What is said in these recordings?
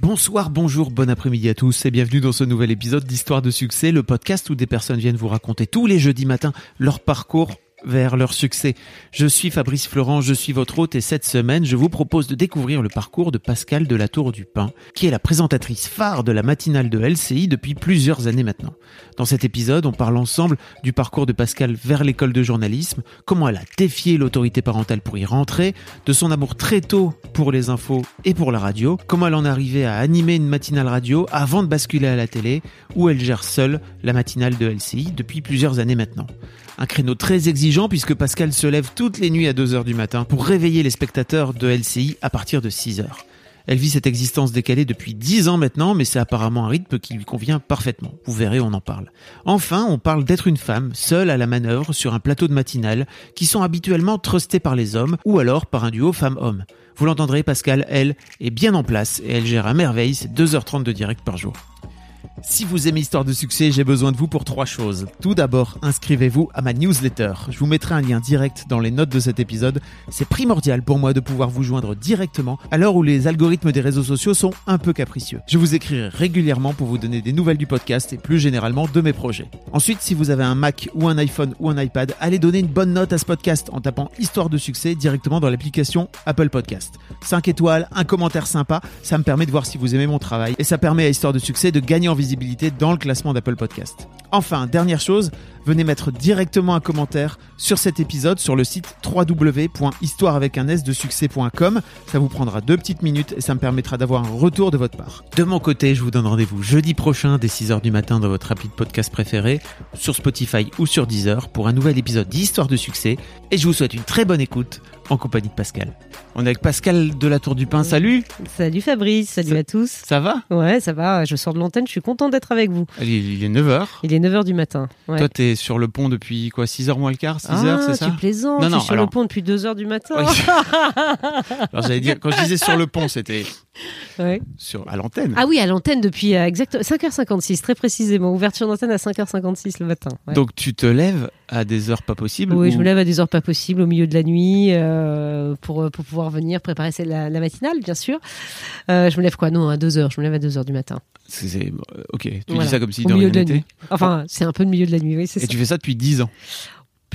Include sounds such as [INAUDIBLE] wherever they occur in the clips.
Bonsoir, bonjour, bon après-midi à tous et bienvenue dans ce nouvel épisode d'Histoire de succès, le podcast où des personnes viennent vous raconter tous les jeudis matins leur parcours vers leur succès. Je suis Fabrice Florent, je suis votre hôte et cette semaine, je vous propose de découvrir le parcours de Pascal de la Tour du Pin, qui est la présentatrice phare de la matinale de LCI depuis plusieurs années maintenant. Dans cet épisode, on parle ensemble du parcours de Pascal vers l'école de journalisme, comment elle a défié l'autorité parentale pour y rentrer, de son amour très tôt pour les infos et pour la radio, comment elle en est arrivée à animer une matinale radio avant de basculer à la télé, où elle gère seule la matinale de LCI depuis plusieurs années maintenant. Un créneau très exigeant puisque Pascal se lève toutes les nuits à 2h du matin pour réveiller les spectateurs de LCI à partir de 6h. Elle vit cette existence décalée depuis 10 ans maintenant, mais c'est apparemment un rythme qui lui convient parfaitement. Vous verrez, on en parle. Enfin, on parle d'être une femme, seule à la manœuvre sur un plateau de matinale, qui sont habituellement trustés par les hommes, ou alors par un duo femme-homme. Vous l'entendrez, Pascal, elle, est bien en place et elle gère à merveille ses 2h30 de direct par jour. Si vous aimez Histoire de succès, j'ai besoin de vous pour trois choses. Tout d'abord, inscrivez-vous à ma newsletter. Je vous mettrai un lien direct dans les notes de cet épisode. C'est primordial pour moi de pouvoir vous joindre directement à l'heure où les algorithmes des réseaux sociaux sont un peu capricieux. Je vous écrirai régulièrement pour vous donner des nouvelles du podcast et plus généralement de mes projets. Ensuite, si vous avez un Mac ou un iPhone ou un iPad, allez donner une bonne note à ce podcast en tapant Histoire de succès directement dans l'application Apple Podcast. 5 étoiles, un commentaire sympa, ça me permet de voir si vous aimez mon travail et ça permet à Histoire de succès de gagner en dans le classement d'Apple Podcast. Enfin, dernière chose, venez mettre directement un commentaire sur cet épisode sur le site www.histoire avec un s de succès.com. Ça vous prendra deux petites minutes et ça me permettra d'avoir un retour de votre part. De mon côté, je vous donne rendez-vous jeudi prochain dès 6h du matin dans votre appli podcast préféré, sur Spotify ou sur Deezer pour un nouvel épisode d'Histoire de succès et je vous souhaite une très bonne écoute en compagnie de Pascal. On est avec Pascal de la Tour du Pin. Salut Salut Fabrice, salut Ça- à tous. Ça va? Ouais, ça va, je sors de l'antenne, je suis content d'être avec vous. Il est 9h. Il est 9h du matin. Ouais. Toi, t'es sur le pont depuis quoi 6h moins le quart 6h, ah, c'est ça? tu plaisantes, Non, je non, suis sur alors- le pont depuis 2h du matin. Oui. [LAUGHS] Alors j'allais dire, quand je disais sur le pont, c'était [LAUGHS] Ouais. sur, à l'antenne. Ah oui, à l'antenne depuis euh, exact 5h56, très précisément. Ouverture d'antenne à 5h56 le matin. ouais. Donc tu te lèves à des heures pas possibles oui, ou- je me lève à des heures pas possibles, au milieu de la nuit, euh, pour, pour pouvoir venir préparer la, la matinale, bien sûr. Euh, je me lève quoi? Non, à 2h, je me lève à 2h du matin. C'est- euh, ok, tu Voilà. dis ça comme si Au milieu de la n'était. nuit. Enfin, c'est un peu le milieu de la nuit, oui, c'est Et ça. tu fais ça depuis 10 ans.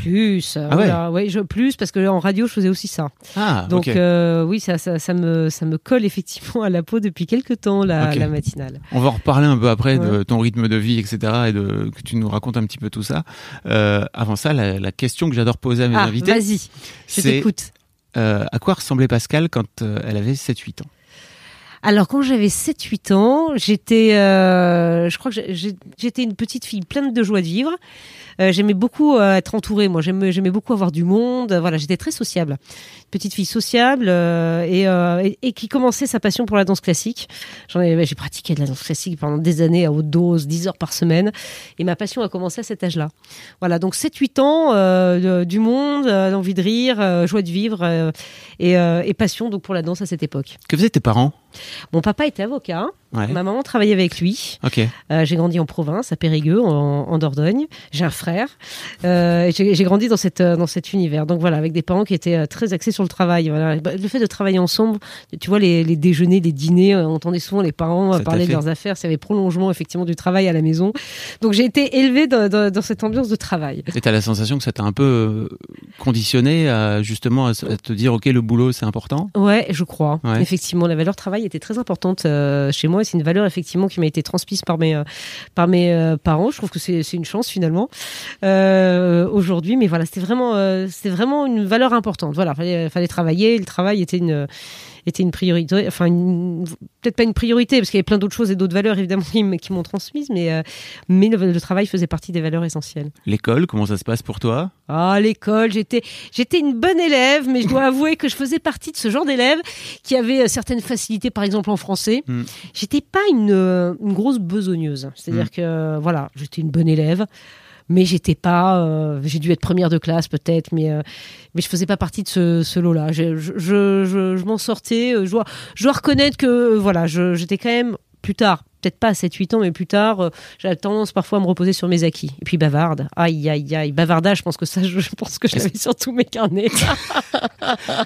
Plus, euh, Ah ouais voilà, ouais, je, plus, parce que en radio, je faisais aussi ça. Ah, Donc euh, oui, ça, ça, ça me, ça me colle effectivement à la peau depuis quelques temps, la, matinale. On va en reparler un peu après de ton rythme de vie, etc. et de que tu nous racontes un petit peu tout ça. Euh, avant ça, la, la question que j'adore poser à mes Ah, invités, vas-y, je c'est t'écoute. euh, à quoi ressemblait Pascal quand elle avait 7-8 ans? Alors quand j'avais 7-8 ans, j'étais, je crois que j'étais une petite fille pleine de joie de vivre. Euh, j'aimais beaucoup euh, être entourée. Moi, j'aimais, beaucoup avoir du monde. Voilà, j'étais très sociable, petite fille sociable euh, et, euh, qui commençait sa passion pour la danse classique. J'ai pratiqué de la danse classique pendant des années à haute dose, 10 heures par semaine, et ma passion a commencé à cet âge-là. Voilà, donc 7-8 ans, euh, du monde, euh, envie de rire, euh, joie de vivre euh, et, euh, et passion donc pour la danse à cette époque. Que faisaient tes parents? Mon papa était avocat. Ouais. Ma maman travaillait avec lui. Euh, j'ai grandi en province, à Périgueux, en, en Dordogne. J'ai un frère. Euh, j'ai grandi dans, cette, euh, dans cet univers. Donc voilà, avec des parents qui étaient très axés sur le travail. Voilà. Bah, Le fait de travailler ensemble, tu vois, les, les déjeuners, les dîners, on entendait souvent les parents Ça parler de leurs affaires. Avait prolongement, effectivement, du travail à la maison. Donc j'ai été élevée dans, dans- dans cette ambiance de travail. Et t'as la sensation que ça t'a un peu conditionné à justement à, te dire ok le boulot c'est important? Ouais, je crois. Ouais. Effectivement, la valeur travail était très importante euh, chez moi. C'est une valeur effectivement qui m'a été transmise par mes euh, par mes euh, parents. Je trouve que c'est une chance finalement aujourd'hui. Mais voilà, c'était vraiment vraiment une valeur importante. Voilà, fallait fallait travailler. Le travail était une était une priorité. Enfin, une- peut-être pas une priorité, parce qu'il y avait plein d'autres choses et d'autres valeurs évidemment [LAUGHS] qui, m'ont transmises, mais, euh, mais le, le travail faisait partie des valeurs essentielles. L'école, comment ça se passe pour toi? Ah, l'école, j'étais, j'étais une bonne élève, mais je dois [LAUGHS] avouer que je faisais partie de ce genre d'élève qui avait euh, certaines facilités, par exemple en français. Mm. J'étais pas une, euh, une grosse besogneuse. C'est-à-dire Mm. que, voilà, j'étais une bonne élève. Mais j'étais pas, euh, j'ai dû être première de classe peut-être, mais euh, mais je faisais pas partie de ce, ce lot-là. Je, je, je, je- m'en sortais. euh, Je dois, je dois reconnaître que euh, voilà, j'étais quand même plus tard, peut-être pas à 7-8 ans, mais plus tard, euh, j'avais tendance parfois à me reposer sur mes acquis. Et puis bavarde, aïe aïe aïe, bavardage, je pense que ça, je, je [LAUGHS] pense que je l'avais sur tous mes carnets. [LAUGHS]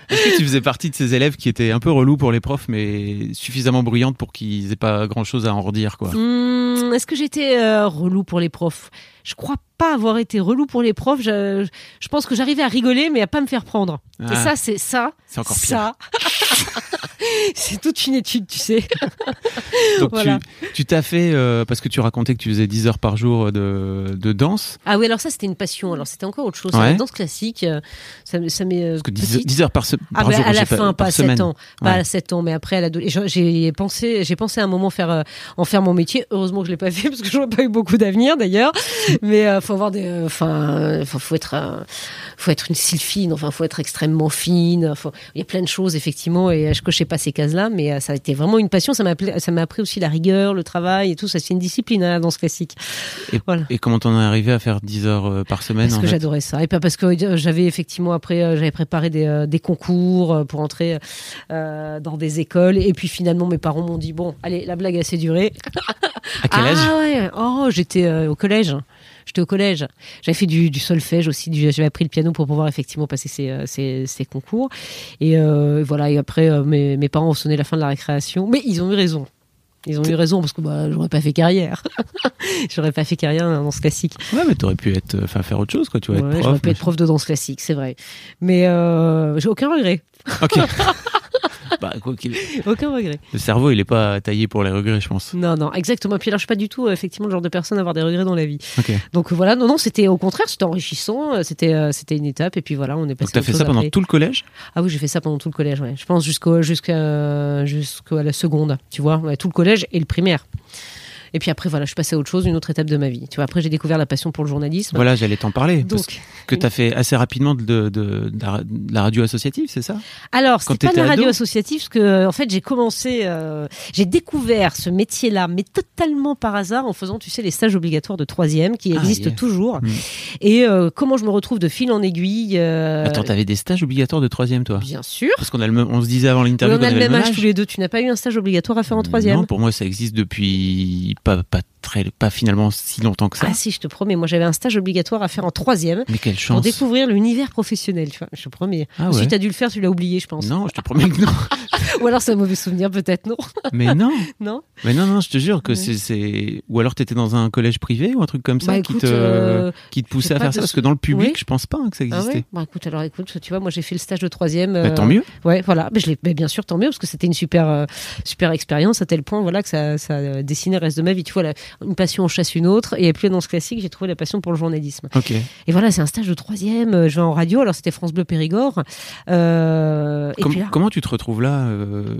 Est-ce que tu faisais partie de ces élèves qui étaient un peu relous pour les profs, mais suffisamment bruyantes pour qu'ils aient pas grand-chose à en redire, quoi? Hum, Est-ce que j'étais euh, relou pour les profs? Je crois pas avoir été relou pour les profs. Je, je pense que j'arrivais à rigoler, mais à pas me faire prendre. Et Ah. ça, c'est ça. C'est encore pire. Ça, [LAUGHS] [LAUGHS] c'est toute une étude, tu sais. [LAUGHS] Donc Voilà. tu t'as fait, euh, parce que tu racontais que tu faisais 10 heures par jour de, de danse, Ah oui, alors ça, c'était une passion. Alors c'était encore autre chose. Ouais. La danse classique, euh, ça, ça m'est. euh, parce que 10, petite. 10 heures par, se- Ah par bah, jour, à la fin, pas à 7 semaine. ans, pas Ouais. à 7 ans, mais après à l'adolescence. J'ai pensé, j'ai pensé à un moment faire euh, en faire mon métier. Heureusement que je l'ai pas fait [LAUGHS] parce que j'aurais pas eu beaucoup d'avenir d'ailleurs. mais euh, faut avoir des, euh, enfin, euh, faut, être, euh, faut être une style fine. Enfin, faut être extrêmement fine. Faut- Il y a plein de choses effectivement et euh, je cochais pas ces cases-là, mais euh, ça a été vraiment une passion. Ça m'a, appelé- ça m'a appris aussi la rigueur, le travail et tout. Ça c'est une discipline hein, la danse classique. Et, Voilà. et comment t'en es arrivé à faire 10 heures euh, par semaine Parce en que fait j'adorais ça. Et pas parce que euh, j'avais effectivement après, j'avais préparé des, des concours pour entrer euh, dans des écoles. Et puis finalement, mes parents m'ont dit bon, allez, la blague a assez duré. À quel âge? Ah ouais. Oh, j'étais euh, au collège. J'étais au collège. J'avais fait du, du solfège aussi. J'avais appris le piano pour pouvoir effectivement passer ces, euh, ces, ces concours. Et euh, voilà. Et après, euh, mes, mes parents ont sonné la fin de la récréation. Mais ils ont eu raison. Ils ont eu raison parce que bah, j'aurais pas fait carrière. [LAUGHS] j'aurais pas fait carrière dans ce classique. Ouais, mais t'aurais pu être, enfin, faire autre chose, quoi. Tu vas Ouais, j'aurais pu être prof de danse classique, c'est vrai. Mais euh, j'ai aucun regret. Ok. [LAUGHS] bah, quoi qu'il- Aucun regret. Le cerveau, il est pas taillé pour les regrets, je pense. Non, non, exactement. Puis alors, je suis pas du tout, euh, effectivement, le genre de personne à avoir des regrets dans la vie. Donc euh, voilà, non, non, c'était au contraire, c'était enrichissant. euh, C'était, c'était une étape. Et puis voilà, on est passé. Donc t'as fait ça pendant après. tout le collège? Ah oui, j'ai fait ça pendant tout le collège. Ouais. Je pense jusqu'au, jusqu'à, jusqu'à la seconde. Tu vois, Ouais, tout le collège et le primaire. Et puis après, voilà, je suis passée à autre chose, une autre étape de ma vie. Tu vois, après, j'ai découvert la passion pour le journalisme. Voilà, j'allais t'en parler. parce Donc, que t'as fait assez rapidement de, de, de la- de la radio associative, c'est ça? Alors, c'était pas de la radio associative, parce que en fait, j'ai commencé, euh, j'ai découvert ce métier-là, mais totalement par hasard, en faisant, tu sais, les stages obligatoires de troisième, qui Ah, existent yeah. toujours. Mm. Et euh, comment je me retrouve de fil en aiguille euh, Attends, t'avais des stages obligatoires de troisième, toi? Bien sûr. Parce qu'on a le même- on se disait avant Oui, l'interview on qu'on a le même âge tous les deux. Tu n'as pas eu un stage obligatoire à faire en troisième Non, pour moi, ça existe depuis pas, pas très, pas finalement si longtemps que ça. Ah si, je te promets, moi j'avais un stage obligatoire à faire en troisième Mais quelle pour chance découvrir l'univers professionnel, tu vois. Je te promets. Ah Si tu as dû le faire, tu l'as oublié, je pense. Non, je te promets que non. [LAUGHS] Ou alors c'est un mauvais souvenir, peut-être, non [LAUGHS] Mais non, Non mais non, non, je te jure que Ouais. c'est, ou alors t'étais dans un collège privé ou un truc comme ça Bah, qui écoute, te, euh, qui te poussait à faire de ça, parce que dans le public, Oui. je pense pas hein, que ça Ah existait. ouais Bah écoute, alors écoute, tu vois, moi j'ai fait le stage de troisième. Bah, euh, tant mieux. Ouais, voilà. Mais je mais bien sûr, tant mieux, parce que c'était une super, euh, super expérience à tel point, voilà, que ça, ça a dessiné le reste de ma vie. Tu vois, la- une passion en chasse une autre, et plus dans ce classique, j'ai trouvé la passion pour le journalisme. Ok. Et voilà, c'est un stage de troisième. euh, Je vais en radio, alors c'était France Bleu Périgord. Euh, et Com- puis là, Comment tu te retrouves là euh,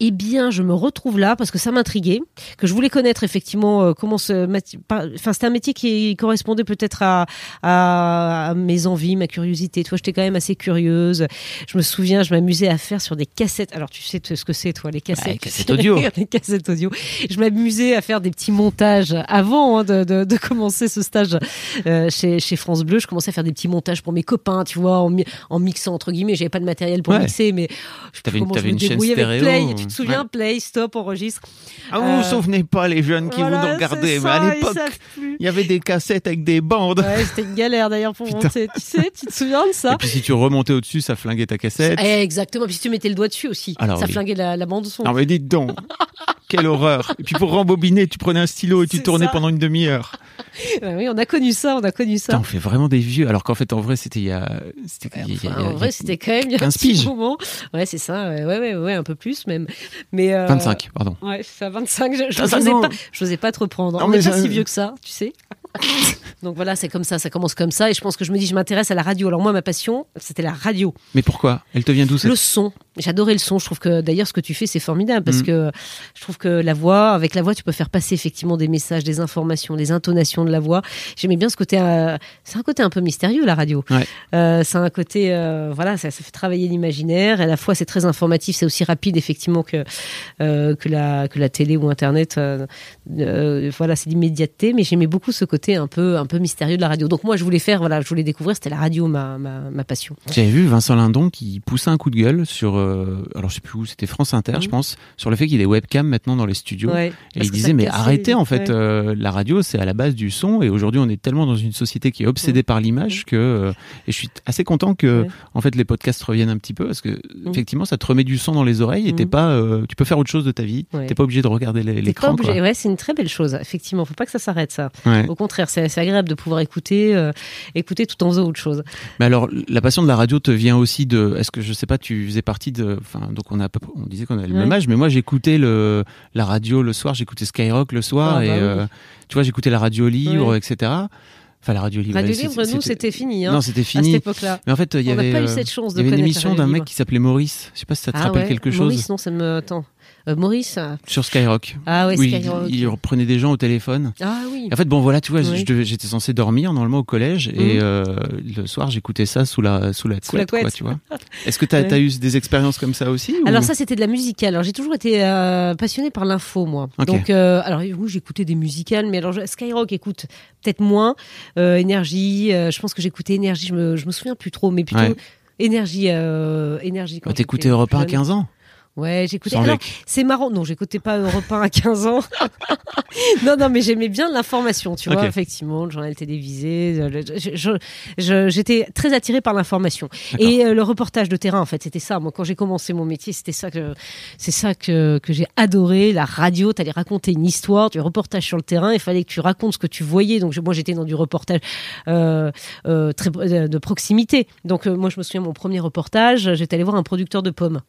eh bien, je me retrouve là parce que ça m'intriguait, que je voulais connaître effectivement comment ce, enfin, c'était un métier qui correspondait peut-être à, à, à mes envies, ma curiosité. Toi, j'étais quand même assez curieuse. Je me souviens, je m'amusais à faire sur des cassettes. Alors, tu sais ce que c'est, toi, les cassettes. Ouais, cassettes audio. [LAUGHS] les cassettes audio. Je m'amusais à faire des petits montages avant hein, de, de, de commencer ce stage euh, chez, chez France Bleu. Je commençais à faire des petits montages pour mes copains, tu vois, en, mi- en mixant entre guillemets. J'avais pas de matériel pour Ouais. mixer, mais je plus une- comment t'avais je me une chaîne débrouillais avec Play. Tu te souviens, ouais. Play, stop, enregistre. Ah, vous Euh, vous souvenez pas, les jeunes qui Voilà, vous c'est mais à l'époque, il y avait des cassettes avec des bandes. Ouais, c'était une galère d'ailleurs pour Putain. monter. Tu sais, tu te souviens de ça Et puis si tu remontais au-dessus, ça flinguait ta cassette. Eh, Exactement. Puis si tu mettais le doigt dessus aussi, Alors, ça oui. flinguait la, la bande son. Non mais dites donc, quelle horreur. Et puis pour rembobiner, tu prenais un stylo et tu tournais ça. pendant une demi-heure. Ouais, [LAUGHS] oui, on a connu ça, on a connu Putain, ça. on fait vraiment des vieux, alors qu'en fait en vrai c'était il y a... C'était Enfin, il y en vrai, c'était quand même il y a un 15 petit moment. Ouais, c'est ça. Ouais, ouais, ouais, un peu plus même. Mais euh, 25, pardon. Ouais, c'est ça, 25. Je, n'osais pas, je pas te reprendre. Non, on mais n'est pas si vieux que ça, tu sais. [LAUGHS] Donc voilà, c'est comme ça, ça commence comme ça. Et je pense que je me dis, je m'intéresse à la radio. Alors moi, ma passion, c'était la radio. Mais pourquoi? Elle te vient d'où Le son. J'adorais le son. Je trouve que d'ailleurs, ce que tu fais, c'est formidable parce Mm. que je trouve que la voix, avec la voix, tu peux faire passer effectivement des messages, des informations, des intonations de la voix. J'aimais bien ce côté. euh, c'est un côté un peu mystérieux, la radio. Ouais. Euh, c'est un côté, euh, voilà, ça, ça fait travailler l'imaginaire. Et à la fois, c'est très informatif. C'est aussi rapide, effectivement, que que la que la télé ou Internet. voilà, c'est l'immédiateté. Mais j'aimais beaucoup ce côté un peu un peu mystérieux de la radio. Donc moi, je voulais faire, voilà, je voulais découvrir. C'était la radio, ma ma, ma passion. J'avais vu Vincent Lindon qui poussait un coup de gueule sur, euh, alors je sais plus où, c'était France Inter, je Mhm. pense, sur le fait qu'il y ait des webcams maintenant dans les studios. Ouais, Et il disait, mais arrêtez en fait, ouais. euh, la radio c'est à la base du son et aujourd'hui on est tellement dans une société qui est obsédée par l'image que. euh, et je suis assez content que en fait les podcasts reviennent un petit peu parce que effectivement ça te remet du son dans les oreilles et t'es pas, tu peux faire autre chose de ta vie, t'es pas obligé de regarder l'écran. Ouais, c'est une très belle chose. Effectivement, faut pas que ça s'arrête ça. Au contraire, c'est c'est agréable de pouvoir écouter, euh, écouter tout en faisant autre chose. Mais alors, la passion de la radio te vient aussi de. Est-ce que je sais pas, tu faisais partie de. Enfin, donc on a, à on disait qu'on avait le Ouais. même âge, mais moi j'écoutais le la radio le soir, j'écoutais Skyrock le soir Ah, et bah oui. euh, tu vois, j'écoutais la radio libre, Ouais. etc. Enfin, la radio libre. Radio libre, nous, c'était fini. Hein, Non, c'était à fini. cette époque-là. Mais en fait, il y On n'a avait. pas eu euh, cette chance il de y avait une connaître émission d'un mec qui s'appelait Maurice. Je sais pas si ça te Ah rappelle ouais, quelque chose. Maurice, non, ça me. Attends. Euh, Maurice. Sur Skyrock. Ah ouais, Oui, Skyrock. il, il reprenait des gens au téléphone. Ah oui. En fait, bon, voilà, tu vois, Oui. j'étais censé dormir normalement au collège et Mhm. euh, le soir, j'écoutais ça sous la sous la Sous la couette, quoi, tu vois. Est-ce que tu as, Ouais. eu des expériences comme ça aussi ou- Alors ça, c'était de la musicale. Alors j'ai toujours été euh, passionnée par l'info, moi. Donc, euh, alors oui, j'écoutais des musicales, mais alors Skyrock, écoute, peut-être moins. Énergie, je pense que j'écoutais énergie. Je me, je me souviens plus trop, mais plutôt Ouais. énergie, euh, énergie. quand Bah, T'écoutais Europe 1 à jeune. 15 ans? Ouais, j'écoutais. Alors, c'est marrant. Non, j'écoutais pas Europe 1 à 15 ans. [LAUGHS] non, non, mais j'aimais bien l'information, tu vois, effectivement, le journal télévisé. euh, J'étais très attirée par l'information. Et euh, le reportage de terrain, en fait, c'était ça. Moi, quand j'ai commencé mon métier, c'était ça que, c'est ça que, que j'ai adoré. La radio, t'allais raconter une histoire, du reportage sur le terrain. Il fallait que tu racontes ce que tu voyais. Donc, je- moi, j'étais dans du reportage euh, euh, très, euh, de proximité. Donc, moi, je me souviens, mon premier reportage, j'étais allé voir un producteur de pommes.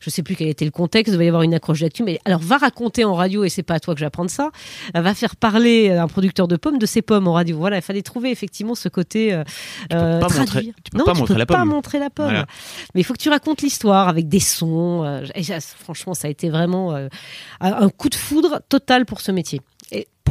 Je sais plus quel était le contexte, il devait y avoir une accroche d'actu, mais alors va raconter en radio, et c'est pas à toi que j'apprends ça, euh, va faire parler un producteur de pommes de ses pommes en radio. Voilà, il fallait trouver effectivement ce côté. Euh, peux pas montrer- traduire. tu peux non, pas tu montrer peux la pas pomme. montrer la pomme. Voilà. Mais il faut que tu racontes l'histoire avec des sons. euh, et ça, franchement, ça a été vraiment euh, un coup de foudre total pour ce métier.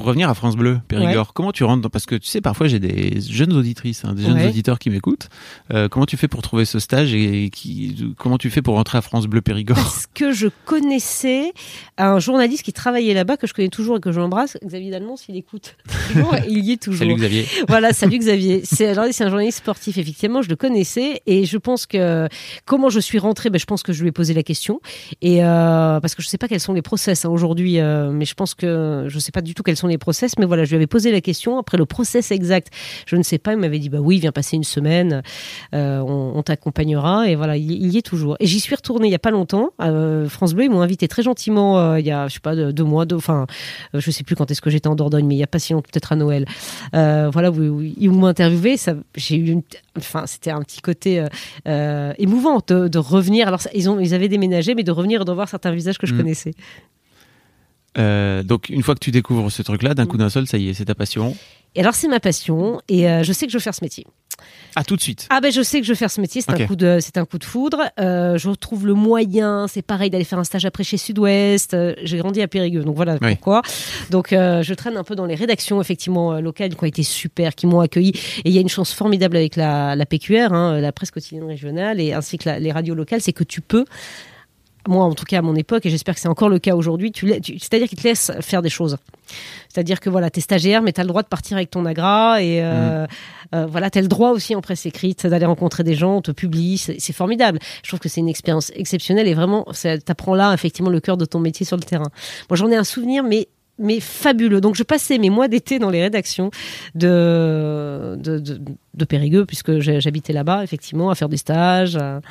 Revenir à France Bleu, Périgord, comment tu rentres dans... Parce que tu sais, parfois j'ai des jeunes auditrices, hein, des jeunes Ouais. auditeurs qui m'écoutent. Euh, comment tu fais pour trouver ce stage et qui... comment tu fais pour rentrer à France Bleu Périgord parce que je connaissais un journaliste qui travaillait là-bas, que je connais toujours et que j'embrasse, Xavier Dalmont, s'il écoute [LAUGHS] il y est toujours. Salut Xavier. [LAUGHS] Voilà, salut Xavier. C'est un journaliste sportif effectivement, je le connaissais et je pense que comment je suis rentrée, ben, je pense que je lui ai posé la question et euh, parce que je sais pas quels sont les process hein, aujourd'hui, euh, mais je pense que je sais pas du tout quels sont les process, mais voilà, je lui avais posé la question. Après le process exact, je ne sais pas. Il m'avait dit bah oui, viens passer une semaine, euh, on, on t'accompagnera et voilà, il, il y est toujours. Et j'y suis retournée il y a pas longtemps. Euh, France Bleu, ils m'ont invité très gentiment euh, il y a je sais pas deux, deux mois, deux, enfin je sais plus quand est-ce que j'étais en Dordogne, mais il y a pas si longtemps, peut-être à Noël. Voilà, où, où ils m'ont interviewé. Ça, j'ai eu une, enfin, c'était un petit côté émouvant de, de revenir. Alors, ils ont, ils avaient déménagé, mais de revenir et de voir certains visages que je Mm. connaissais. Euh, donc une fois que tu découvres ce truc-là, d'un coup d'un seul, ça y est, c'est ta passion. Et alors, c'est ma passion, et euh, je sais que je veux faire ce métier. Ah, tout de suite. Ah ben, je sais que je veux faire ce métier. C'est un coup de, c'est un coup de foudre. Euh, je retrouve le moyen. C'est pareil d'aller faire un stage après chez Sud-Ouest. Euh, j'ai grandi à Périgueux, donc voilà Oui. pourquoi. Donc, euh, je traîne un peu dans les rédactions effectivement locales qui ont été super, qui m'ont accueilli. Et il y a une chance formidable avec la, la PQR, hein, la presse quotidienne régionale, et ainsi que la- les radios locales, c'est que tu peux moi en tout cas à mon époque, et j'espère que c'est encore le cas aujourd'hui, tu, la- tu- c'est-à-dire qu'ils te laissent faire des choses. C'est-à-dire que voilà, t'es stagiaire, mais t'as le droit de partir avec ton agra, et euh, euh, voilà, t'as le droit aussi en presse écrite d'aller rencontrer des gens, on te publie, c'est formidable. Je trouve que c'est une expérience exceptionnelle, et vraiment, ça t'apprend là effectivement le cœur de ton métier sur le terrain. Moi j'en ai un souvenir, mais mais fabuleux. Donc je passais mes mois d'été dans les rédactions de, de, de, de Périgueux, puisque j'habitais là-bas, effectivement, à faire des stages. à-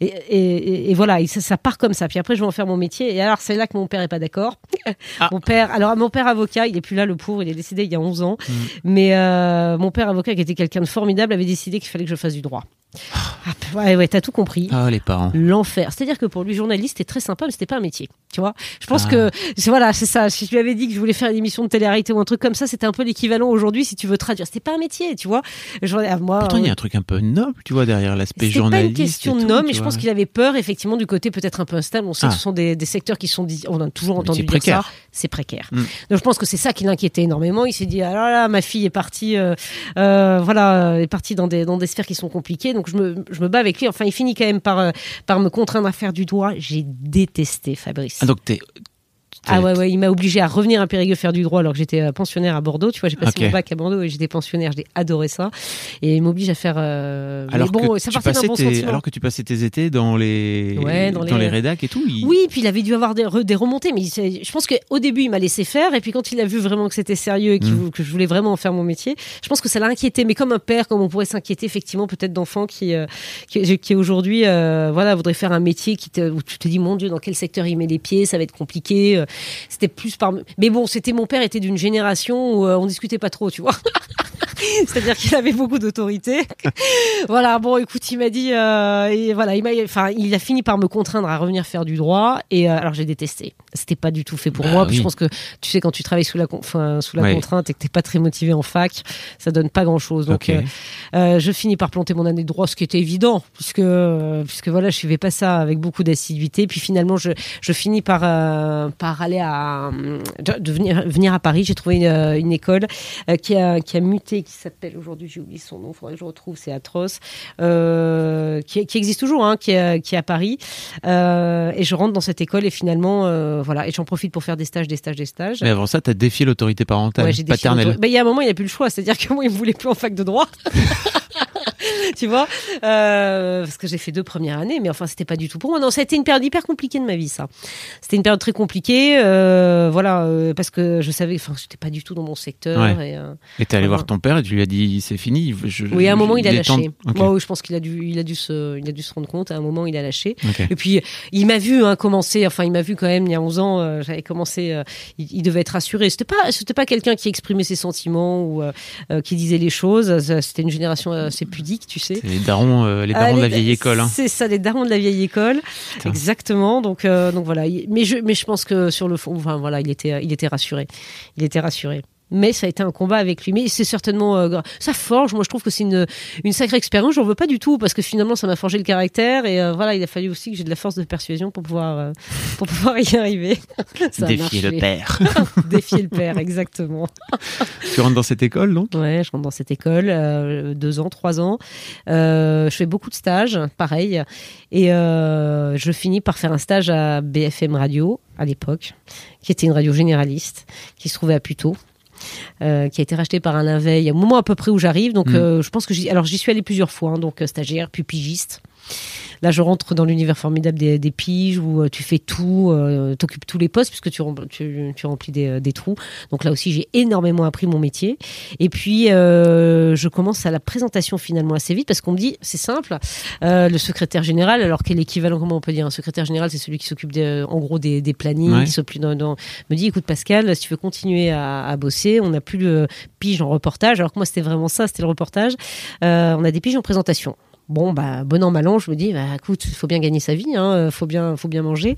Et, et, et voilà, et ça, ça part comme ça. Puis après, je vais en faire mon métier. Et alors, c'est là que mon père est pas d'accord. [LAUGHS] Ah. Mon père, alors mon père avocat, il est plus là, le pauvre, il est décédé il y a 11 ans. Mais euh, mon père avocat, qui était quelqu'un de formidable, avait décidé qu'il fallait que je fasse du droit. Ah, ouais, ouais, t'as tout compris. Ah, les parents. L'enfer. C'est-à-dire que pour lui, journaliste, c'était très sympa, mais c'était pas un métier. Tu vois Je pense Ah. que, c'est- voilà, c'est ça. Si tu lui avais dit que je voulais faire une émission de télé-réalité ou un truc comme ça, c'était un peu l'équivalent aujourd'hui si tu veux traduire. C'était pas un métier, tu vois Je- ah, moi, Pourtant, il y euh, a un truc un peu noble, tu vois, derrière l'aspect c'était pas journaliste. une question de tu mais je pense qu'il avait peur, effectivement, du côté peut-être un peu instable. On sait Ah. que ce sont des, des secteurs qui sont, on a toujours entendu dire ça, c'est précaire. Mm. Donc je pense que c'est ça qui l'inquiétait énormément. Il s'est dit, ah là là, ma fille est partie, euh, euh, voilà, euh, est partie dans des dans des sphères qui sont compliquées. Donc je me je me bats avec lui. Enfin, il finit quand même par euh, me contraindre à faire du droit. J'ai détesté Fabrice. Ah, donc. Ah ouais, ouais, il m'a obligé à revenir à Périgueux faire du droit alors que j'étais euh, pensionnaire à Bordeaux. Tu vois, j'ai passé Ok. mon bac à Bordeaux et j'étais pensionnaire, j'ai adoré ça. Et il m'oblige à faire. euh, mais Alors, bon, que ça tu passais bon tes... alors que tu passais tes étés dans les, Ouais, dans les- rédacs et tout. il- Oui, puis il avait dû avoir des, re- des remontées, mais il je pense qu'au début, il m'a laissé faire, et puis quand il a vu vraiment que c'était sérieux et Mm. vou- que je voulais vraiment en faire mon métier, je pense que ça l'a inquiété, mais comme un père, comme on pourrait s'inquiéter effectivement peut-être d'enfants qui, euh, qui, qui aujourd'hui euh, voilà, voudrait faire un métier qui te, où tu te dis, mon Dieu, dans quel secteur il met les pieds, ça va être compliqué. C'était plus par... Mais bon, c'était mon père était d'une génération où euh, on discutait pas trop, tu vois. [LAUGHS] [LAUGHS] C'est-à-dire qu'il avait beaucoup d'autorité. [LAUGHS] voilà, bon, écoute, il m'a dit, euh, et voilà, il m'a, enfin, il a fini par me contraindre à revenir faire du droit, et euh, alors j'ai détesté. C'était pas du tout fait pour Bah moi. Puis je pense que tu sais quand tu travailles sous la, enfin, sous la Ouais. contrainte et que t'es pas très motivé en fac, ça donne pas grand-chose. Donc, euh, je finis par planter mon année de droit, ce qui était évident, puisque, puisque voilà, je suivais pas ça avec beaucoup d'assiduité. Puis finalement, je, je finis par, par aller à, de, venir, venir à Paris. J'ai trouvé une, une école qui a, qui a muté, qui s'appelle aujourd'hui, j'ai oublié son nom, faudrait que je retrouve, c'est atroce, euh, qui, qui existe toujours, hein, qui, est, qui est à Paris. Euh, et je rentre dans cette école et finalement, euh, voilà, et j'en profite pour faire des stages, des stages, des stages. Mais avant ça, t'as défié l'autorité parentale, Ouais, paternelle. Ben, il y a un moment, il n'a plus le choix. C'est-à-dire que moi, il me voulait plus en fac de droit. [LAUGHS] [LAUGHS] tu vois Euh, Parce que j'ai fait deux premières années, mais enfin, c'était pas du tout pour moi. Non, ça a été une période hyper compliquée de ma vie, ça. C'était une période très compliquée. euh, voilà, euh, parce que je savais, enfin, j'étais pas du tout dans mon secteur. Ouais. Et, euh, t'es allé voir ton père et tu lui as dit c'est fini. je- oui, à un je- moment, il a temps lâché. Moi, je pense qu'il a dû, il a dû se, il a dû se rendre compte. À un moment, il a lâché. Et puis, il m'a vu hein, commencer, enfin, il m'a vu quand même il y a 11 ans, euh, j'avais commencé, euh, il, il devait être rassuré. C'était pas, c'était pas quelqu'un qui exprimait ses sentiments ou qui disait les choses. C'était une génération assez pudique, tu sais. C'est les darons, euh, les darons Ah, de la vieille école. hein. C'est ça, les darons de la vieille école. Putain. Exactement. Donc, euh, donc voilà. Il- Mais je, mais je pense que sur le fond, enfin voilà, il était, il était rassuré. Il était rassuré. Mais ça a été un combat avec lui. Mais c'est certainement euh, ça forge. Moi, je trouve que c'est une, une sacrée expérience. J'en veux pas du tout parce que finalement, ça m'a forgé le caractère et euh, voilà, il a fallu aussi que j'ai de la force de persuasion pour pouvoir, euh, pour pouvoir y arriver. [LAUGHS] Ça Défier le père. [LAUGHS] Défier le père, exactement. [LAUGHS] tu rentres dans cette école donc? Ouais, je rentre dans cette école, deux ans, trois ans. Je fais beaucoup de stages, pareil. Et je finis par faire un stage à BFM Radio, à l'époque, qui était une radio généraliste, qui se trouvait à Puteaux. Euh, qui a été racheté par Alain Veil au moment à peu près où j'arrive. Donc, Mm. euh, je pense que j'y, alors j'y suis allée plusieurs fois, hein, donc euh, stagiaire, puis pigiste. Là, je rentre dans l'univers formidable des, des piges où euh, tu fais tout, euh, t'occupes tous les postes puisque tu, rem- tu, tu remplis des, euh, des trous. Donc là aussi, j'ai énormément appris mon métier. Et puis, euh, je commence à la présentation finalement assez vite parce qu'on me dit, c'est simple, euh, le secrétaire général, alors quel équivalent, comment on peut dire, un secrétaire général, c'est celui qui s'occupe en gros des, des plannings, Ouais. qui s'occupe dans, dans- me dit, écoute Pascal, si tu veux continuer à, à bosser, on n'a plus de pige en reportage, alors que moi c'était vraiment ça, c'était le reportage. On a des piges en présentation. Bon, bah, bon an, mal an, je me dis, bah, écoute, il faut bien gagner sa vie, hein, faut bien, faut bien manger.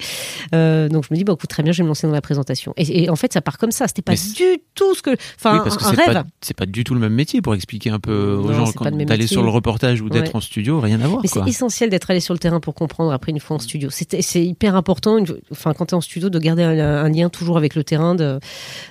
Euh, donc, je me dis, bah, écoute, très bien, je vais me lancer dans la présentation. Et, et en fait, ça part comme ça. C'était pas du tout ce que, enfin, Oui, parce que un c'est rêve. pas, c'est pas du tout le même métier pour expliquer un peu aux Non, gens quand- d'aller sur le reportage ou d'être Ouais. en studio, rien à voir. Mais c'est essentiel d'être allé sur le terrain pour comprendre après une fois en studio. C'est hyper important, une- enfin quand tu es en studio, de garder un, un lien toujours avec le terrain, de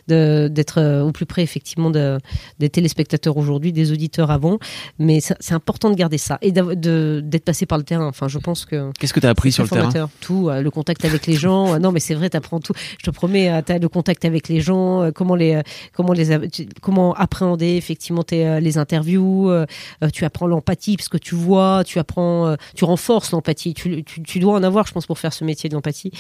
d'être euh, au plus près effectivement de, des téléspectateurs aujourd'hui, des auditeurs avant. Mais c'est important de garder ça et d'être passé par le terrain. Enfin, je pense que Qu'est-ce que tu as appris sur le terrain. Tout, euh, le contact avec les gens. Euh, non, mais c'est vrai, t'apprends tout. Je te promets, tu as le contact avec les gens, euh, comment les, euh, comment les, tu- comment appréhender effectivement tes, euh, les interviews. euh, euh, tu apprends l'empathie parce que tu vois, tu apprends, euh, tu renforces l'empathie. Tu, tu, tu dois en avoir, je pense, pour faire ce métier de l'empathie.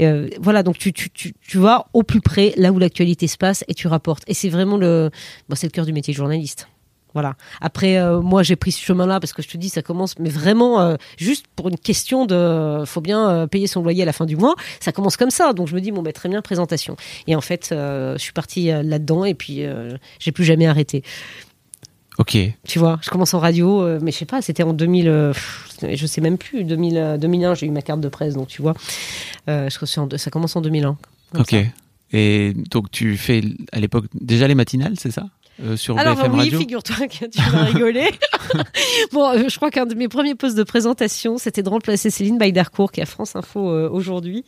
Euh, voilà, donc tu, tu, tu, tu vas au plus près là où l'actualité se passe et tu rapportes. Et c'est vraiment le, bon, c'est le cœur du métier de journaliste. Voilà. Après, euh, moi, j'ai pris ce chemin-là parce que je te dis, ça commence, mais vraiment euh, juste pour une question de, faut bien euh, payer son loyer à la fin du mois. Ça commence comme ça, donc je me dis bon, bah, très bien, présentation. Et en fait, je suis partie là-dedans et puis j'ai plus jamais arrêté. Ok. Tu vois, je commence en radio, euh, mais je sais pas, c'était en 2000, euh, je sais même plus, 2000, euh, 2001, j'ai eu ma carte de presse, donc tu vois, euh, je en ça commence en 2001. comme Ok. ça. Et donc tu fais à l'époque déjà les matinales, c'est ça? Euh, Sur Alors BFM oui, figure-toi que tu vas [LAUGHS] rigoler. [LAUGHS] bon, euh, je crois qu'un de mes premiers postes de présentation, c'était de remplacer Céline Baïdarcourt, qui est à France Info euh, aujourd'hui,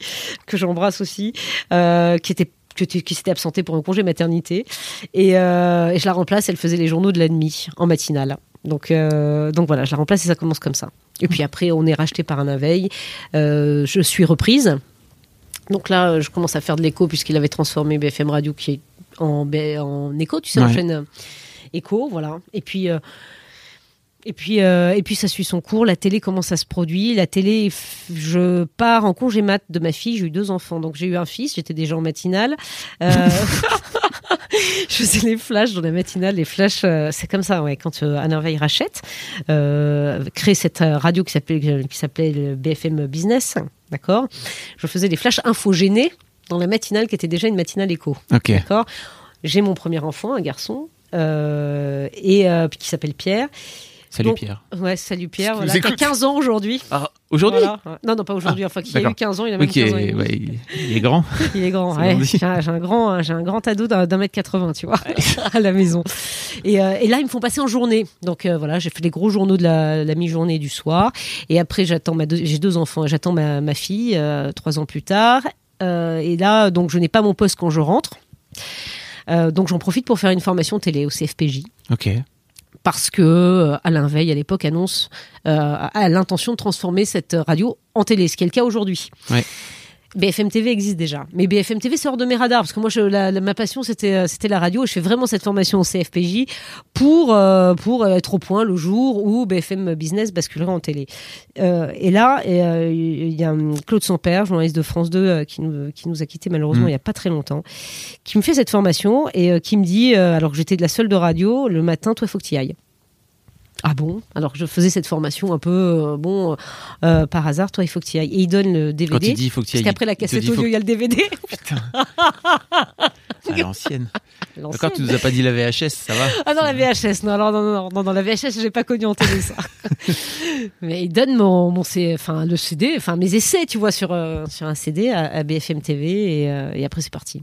que j'embrasse aussi, euh, qui était que tu- qui s'était absentée pour un congé maternité. Et, euh, et je la remplace, elle faisait les journaux de la nuit en matinale. Donc, euh, donc voilà, je la remplace et ça commence comme ça. Et puis après, on est racheté par un veille. Euh, je suis reprise. Donc là, je commence à faire de l'écho puisqu'il avait transformé BFM Radio qui est en, en écho, tu sais, en Ouais. chaîne euh, écho, voilà. Et puis, euh, et puis, euh, et puis ça suit son cours. La télé commence à se produire. La télé, je pars en congé mat de ma fille. J'ai eu deux enfants, donc j'ai eu un fils. J'étais déjà en matinale. Euh, [LAUGHS] [LAUGHS] je faisais les flashs dans la matinale. Les flashs, euh, c'est comme ça, ouais. Quand euh, Anne Veil rachète, euh, crée cette radio qui s'appelait qui s'appelait le BFM Business, d'accord? Je faisais des flashs infogénés dans la matinale qui était déjà une matinale écho. Ok. D'accord? J'ai mon premier enfant, un garçon, euh, et euh, qui s'appelle Pierre. Salut Donc, Pierre. Ouais, salut Pierre. Voilà, qui a écoute. 15 ans aujourd'hui. Ah, aujourd'hui? Voilà. Non, non, pas aujourd'hui. Enfin, qui a eu d'accord. 15 ans, il a même qui 15 ans. et ouais, il, est grand. [LAUGHS] Il est grand. Ouais. J'ai un, grand, j'ai un grand ado d'un d'un mètre 80, tu vois, [LAUGHS] à la maison. Et, euh, et là, ils me font passer en journée. Donc euh, voilà, j'ai fait les gros journaux de la, la mi-journée du soir. Et après, j'attends ma, deux- j'ai deux enfants. J'attends ma, ma fille euh, trois ans plus tard. Euh, et là, donc, je n'ai pas mon poste quand je rentre. Euh, donc j'en profite pour faire une formation télé au CFPJ Ok. parce que euh, Alain Veil à l'époque annonce euh, a l'intention de transformer cette radio en télé, ce qui est le cas aujourd'hui. Ouais. BFM TV existe déjà, mais BFM TV sort de mes radars parce que moi, je, la- la- ma passion c'était euh, c'était la radio. et Je fais vraiment cette formation au CFPJ pour euh, pour être au point le jour où BFM Business basculera en télé. Euh, et là, euh, il y a Claude Sampère, journaliste de France 2, euh, qui nous qui nous a quittés malheureusement Mm. il y a pas très longtemps, qui me fait cette formation et qui me dit, alors que j'étais de la seule de radio, le matin, toi, il faut que tu y ailles. Ah bon? Alors je faisais cette formation un peu, euh, bon, euh, par hasard, toi, il faut que tu y ailles. Et il donne le DVD. Quand il dit il faut que tu y Parce ailles. qu'après la cassette audio, il y a le DVD. [LAUGHS] [LAUGHS] À l'ancienne. D'accord, tu nous as pas dit la VHS, ça va? Ah non, la VHS, non, alors, non, non, non, non, la VHS, j'ai pas connu en télé ça. [LAUGHS] Mais il donne mon, mon enfin, le CD, enfin, mes essais, tu vois, sur, euh, sur un CD à, à BFM TV et, et après c'est parti.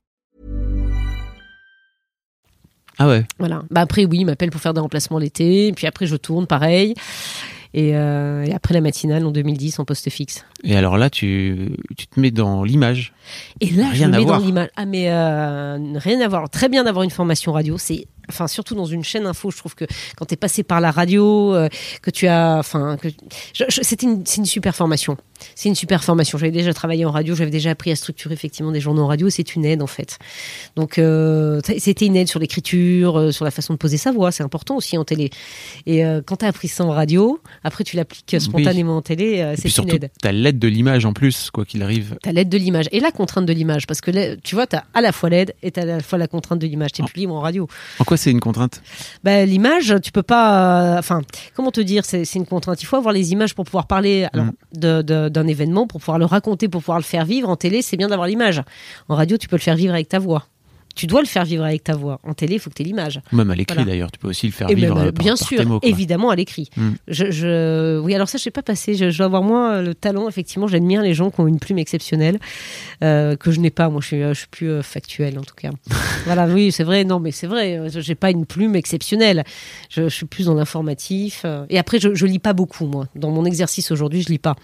Ah ouais. Voilà. Bah après, oui, il m'appelle pour faire des remplacements l'été, et puis après, je tourne, pareil. Et, euh, et après la matinale en 2010 en poste fixe. Et alors là, tu, tu te mets dans l'image. Et là, Rien je me mets dans l'image. Ah, mais euh, rien à voir. Très bien d'avoir une formation radio. C'est, enfin, surtout dans une chaîne info, je trouve que quand tu es passé par la radio, euh, que tu as, enfin, que c'était une, c'est une super formation. C'est une super formation. J'avais déjà travaillé en radio, j'avais déjà appris à structurer effectivement des journaux en radio. C'est une aide en fait. Donc, euh, c'était une aide sur l'écriture, euh, sur la façon de poser sa voix. C'est important aussi en télé. Et euh, quand tu as appris ça en radio, après tu l'appliques spontanément en télé, c'est une aide. t'as l'aide de l'image en plus, quoi qu'il arrive. T'as l'aide de l'image et la contrainte de l'image parce que là, tu vois, t'as à la fois l'aide et t'as à la fois la contrainte de l'image. T'es Oh. plus libre en radio. En quoi c'est une contrainte Bah, l'image, tu peux pas. euh, Enfin, comment te dire C'est une contrainte. Il faut avoir les images pour pouvoir parler Mm. d'un événement, pour pouvoir le raconter, pour pouvoir le faire vivre. En télé, c'est bien d'avoir l'image. En radio, tu peux le faire vivre avec ta voix. Tu dois le faire vivre avec ta voix. En télé, il faut que tu aies l'image. Même à l'écrit Voilà. d'ailleurs, tu peux aussi le faire Et vivre même, euh, par, bien par sûr, tes mots. quoi. évidemment à l'écrit. Mm. Je, je- oui, alors ça, je sais pas passer. Je, je dois avoir moins euh, le talent. Effectivement, j'admire les gens qui ont une plume exceptionnelle euh, que je n'ai pas. Moi, je suis, euh, je suis plus euh, factuel en tout cas. [LAUGHS] voilà, oui, c'est vrai. Non, mais c'est vrai. euh, J'ai pas une plume exceptionnelle. Je, je suis plus dans l'informatif. euh, et après, je, je lis pas beaucoup moi. Dans mon exercice aujourd'hui, je lis pas.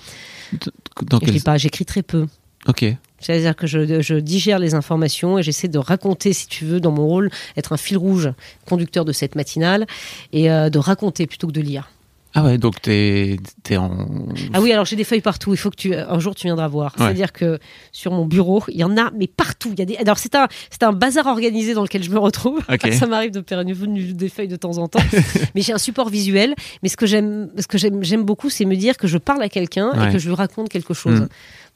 Dans Je quel... lis pas. J'écris très peu. Ok. C'est-à-dire que je, je digère les informations et j'essaie de raconter, si tu veux, dans mon rôle, être un fil rouge conducteur de cette matinale et euh, de raconter plutôt que de lire. Ah ouais, donc t'es es en. Ah oui, alors j'ai des feuilles partout. Il faut que tu un jour tu viendras voir. Ouais. C'est-à-dire que sur mon bureau, il y en a, mais partout. Il y a des. Alors c'est un c'est un bazar organisé dans lequel je me retrouve. Ok. [LAUGHS] Ça m'arrive de une- des feuilles de temps en temps, [LAUGHS] mais j'ai un support visuel. Mais ce que j'aime, ce que j'aime, j'aime beaucoup, c'est me dire que je parle à quelqu'un Ouais. et que je lui raconte quelque chose. Mm.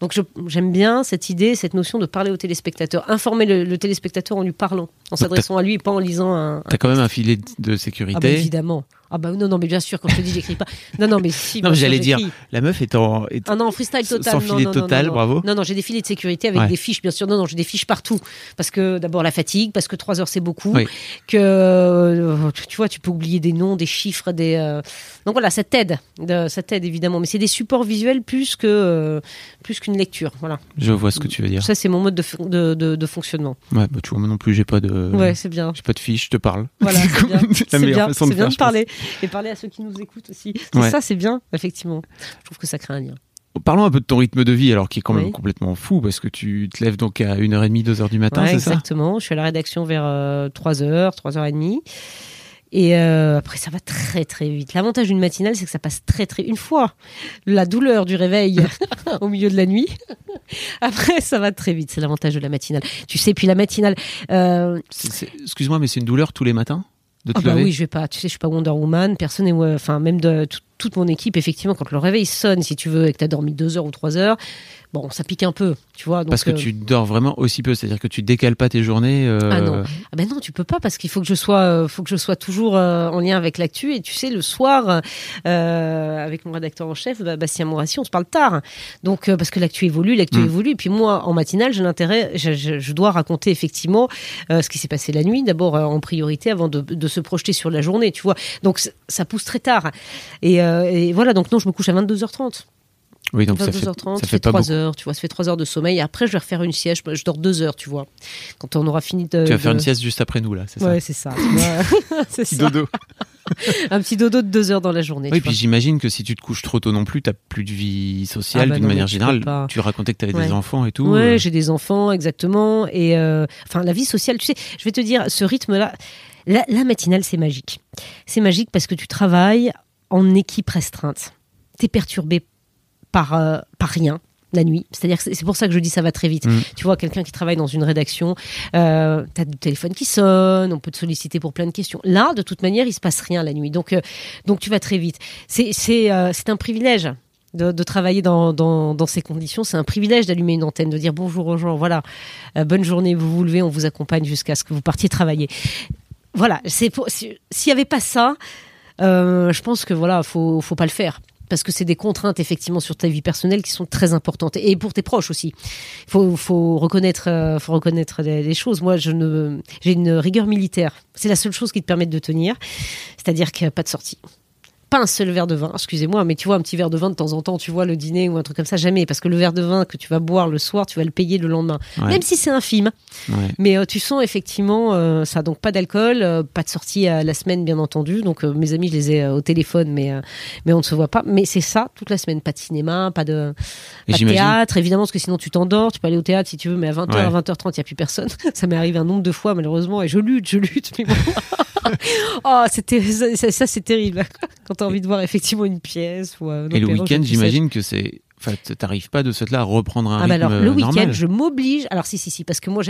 Donc j'aime bien cette idée, cette notion de parler au téléspectateur, informer le, le téléspectateur en lui parlant, en s'adressant à lui et pas en lisant un. T'as quand même un filet de Ah bah sécurité. évidemment. Ah bah non non mais bien sûr quand je te dis j'écris pas. Non non mais si. non, j'allais dire, la meuf est en. est- Ah non, freestyle Sans total. non, filet non, total, non, bravo. Non, non, j'ai des filets de sécurité avec Ouais. des fiches, bien sûr. Non, non, j'ai des fiches partout. Parce que d'abord la fatigue, parce que trois heures c'est beaucoup. Oui. Que euh, tu vois, tu peux oublier des noms, des chiffres, des. euh, Donc voilà, ça t'aide. De- Ça t'aide évidemment. Mais c'est des supports visuels plus que euh, plus qu'une lecture. Voilà. Je vois ce que tu veux dire. Ça, c'est mon mode de, de, de, de fonctionnement. Ouais, bah tu vois, moi non plus, j'ai pas de. Ouais, c'est bien. J'ai pas de fiche, je te parle. Voilà, [LAUGHS] C'est bien. c'est bien, de bien de parler et parler à ceux qui nous écoutent aussi. Ouais. Ça, c'est bien, effectivement. Je trouve que ça crée un lien. Parlons un peu de ton rythme de vie, alors qui est quand même Oui. complètement fou, parce que tu te lèves donc à 1h30, 2h du matin, Ouais, c'est ça? exactement. Je suis à la rédaction vers 3h, 3h30. Et euh, après, ça va très très vite. L'avantage d'une matinale, c'est que ça passe très très. Une fois la douleur du réveil [LAUGHS] au milieu de la nuit, [LAUGHS] après ça va très vite. C'est l'avantage de la matinale. Tu sais, puis la matinale. euh, Excuse-moi, mais c'est une douleur tous les matins de te ah bah lever? oui, je vais pas. Tu sais, je suis pas Wonder Woman. Personne n'est. Enfin, même de tout- toute mon équipe, effectivement, quand le réveil sonne, si tu veux, et que tu as dormi deux heures ou trois heures, bon, ça pique un peu, tu vois. donc, Parce que euh, tu dors vraiment aussi peu, c'est-à-dire que tu décales pas tes journées. euh, Ah non. Ah ben non, tu peux pas parce qu'il faut que je sois, euh, faut que je sois toujours euh, en lien avec l'actu. Et tu sais, le soir, avec mon rédacteur en chef, bah, Bastien Morassi, on se parle tard. Donc parce que l'actu évolue, l'actu Mm. évolue. Et puis moi, en matinale, j'ai l'intérêt, je, je- je dois raconter effectivement ce qui s'est passé la nuit, d'abord en priorité, avant de, de se projeter sur la journée. Tu vois. Donc ça pousse très tard. Et, euh, et voilà. Donc non, je me couche à 22h30. Oui, donc ça fait, 22h30, ça ça fait fait pas 3 beaucoup. heures, tu vois, ça fait 3 heures de sommeil. Et après, je vais refaire une sieste, je, dors 2 heures, tu vois. Quand on aura fini de. Tu vas faire de- une sieste juste après nous, là, c'est Ouais, ça c'est ça. tu [LAUGHS] [LAUGHS] c'est Petit ça. dodo. [LAUGHS] Un petit dodo de 2 heures dans la journée. Oui, tu puis j'imagine que si tu te couches trop tôt non plus, t'as plus de vie sociale Ah bah d'une manière tu générale. Tu racontais que tu avais Ouais. des enfants et tout. Ouais, euh, j'ai des enfants, exactement. Et euh, enfin, la vie sociale, tu sais, je vais te dire, ce rythme-là, la, la matinale, c'est magique. C'est magique parce que tu travailles en équipe restreinte. T'es perturbé par, euh, par rien la nuit. C'est-à-dire que c'est pour ça que je dis ça va très vite. Mm. Tu vois, quelqu'un qui travaille dans une rédaction, euh, t'as le téléphone qui sonne, on peut te solliciter pour plein de questions. Là, de toute manière, il se passe rien la nuit. Donc, euh, donc tu vas très vite. C'est c'est euh, c'est un privilège. De, de travailler dans, dans, dans ces conditions, c'est un privilège d'allumer une antenne, de dire bonjour aux gens, voilà, bonne journée, vous vous levez, on vous accompagne jusqu'à ce que vous partiez travailler. Voilà, c'est pour- si- s'il y avait pas ça, euh, je pense que voilà, faut faut pas le faire parce que c'est des contraintes effectivement sur ta vie personnelle qui sont très importantes et pour tes proches aussi. Faut faut reconnaître euh, faut reconnaître les, choses. Moi, je ne j'ai une rigueur militaire. C'est la seule chose qui te permet de tenir, c'est-à-dire qu'il n'y a pas de sortie. Pas un seul verre de vin, excusez-moi, mais tu vois, un petit verre de vin de temps en temps, tu vois, le dîner ou un truc comme ça, jamais. Parce que le verre de vin que tu vas boire le soir, tu vas le payer le lendemain. Ouais. Même si c'est infime. ouais. Mais euh, tu sens effectivement euh, ça, donc pas d'alcool, euh, pas de sortie à la semaine bien entendu. Donc mes amis, je les ai au téléphone, mais mais on ne se voit pas. Mais c'est ça toute la semaine, pas de cinéma, pas de, pas théâtre, évidemment, parce que sinon tu t'endors. Tu peux aller au théâtre si tu veux, mais à 20h, Ouais. à 20h30, il y a plus personne. [LAUGHS] ça m'est arrivé un nombre de fois malheureusement, et je lutte, je lutte. Mais bon. [LAUGHS] oh, c'était ça, ça, ça, c'est terrible [LAUGHS] quand t'as envie de voir effectivement une pièce ou un Et le week-end, j'imagine que c'est. Enfin, t'arrives pas de ce fait-là à reprendre un Ah bah rythme alors le week-end, je m'oblige. Alors si si si, parce que moi,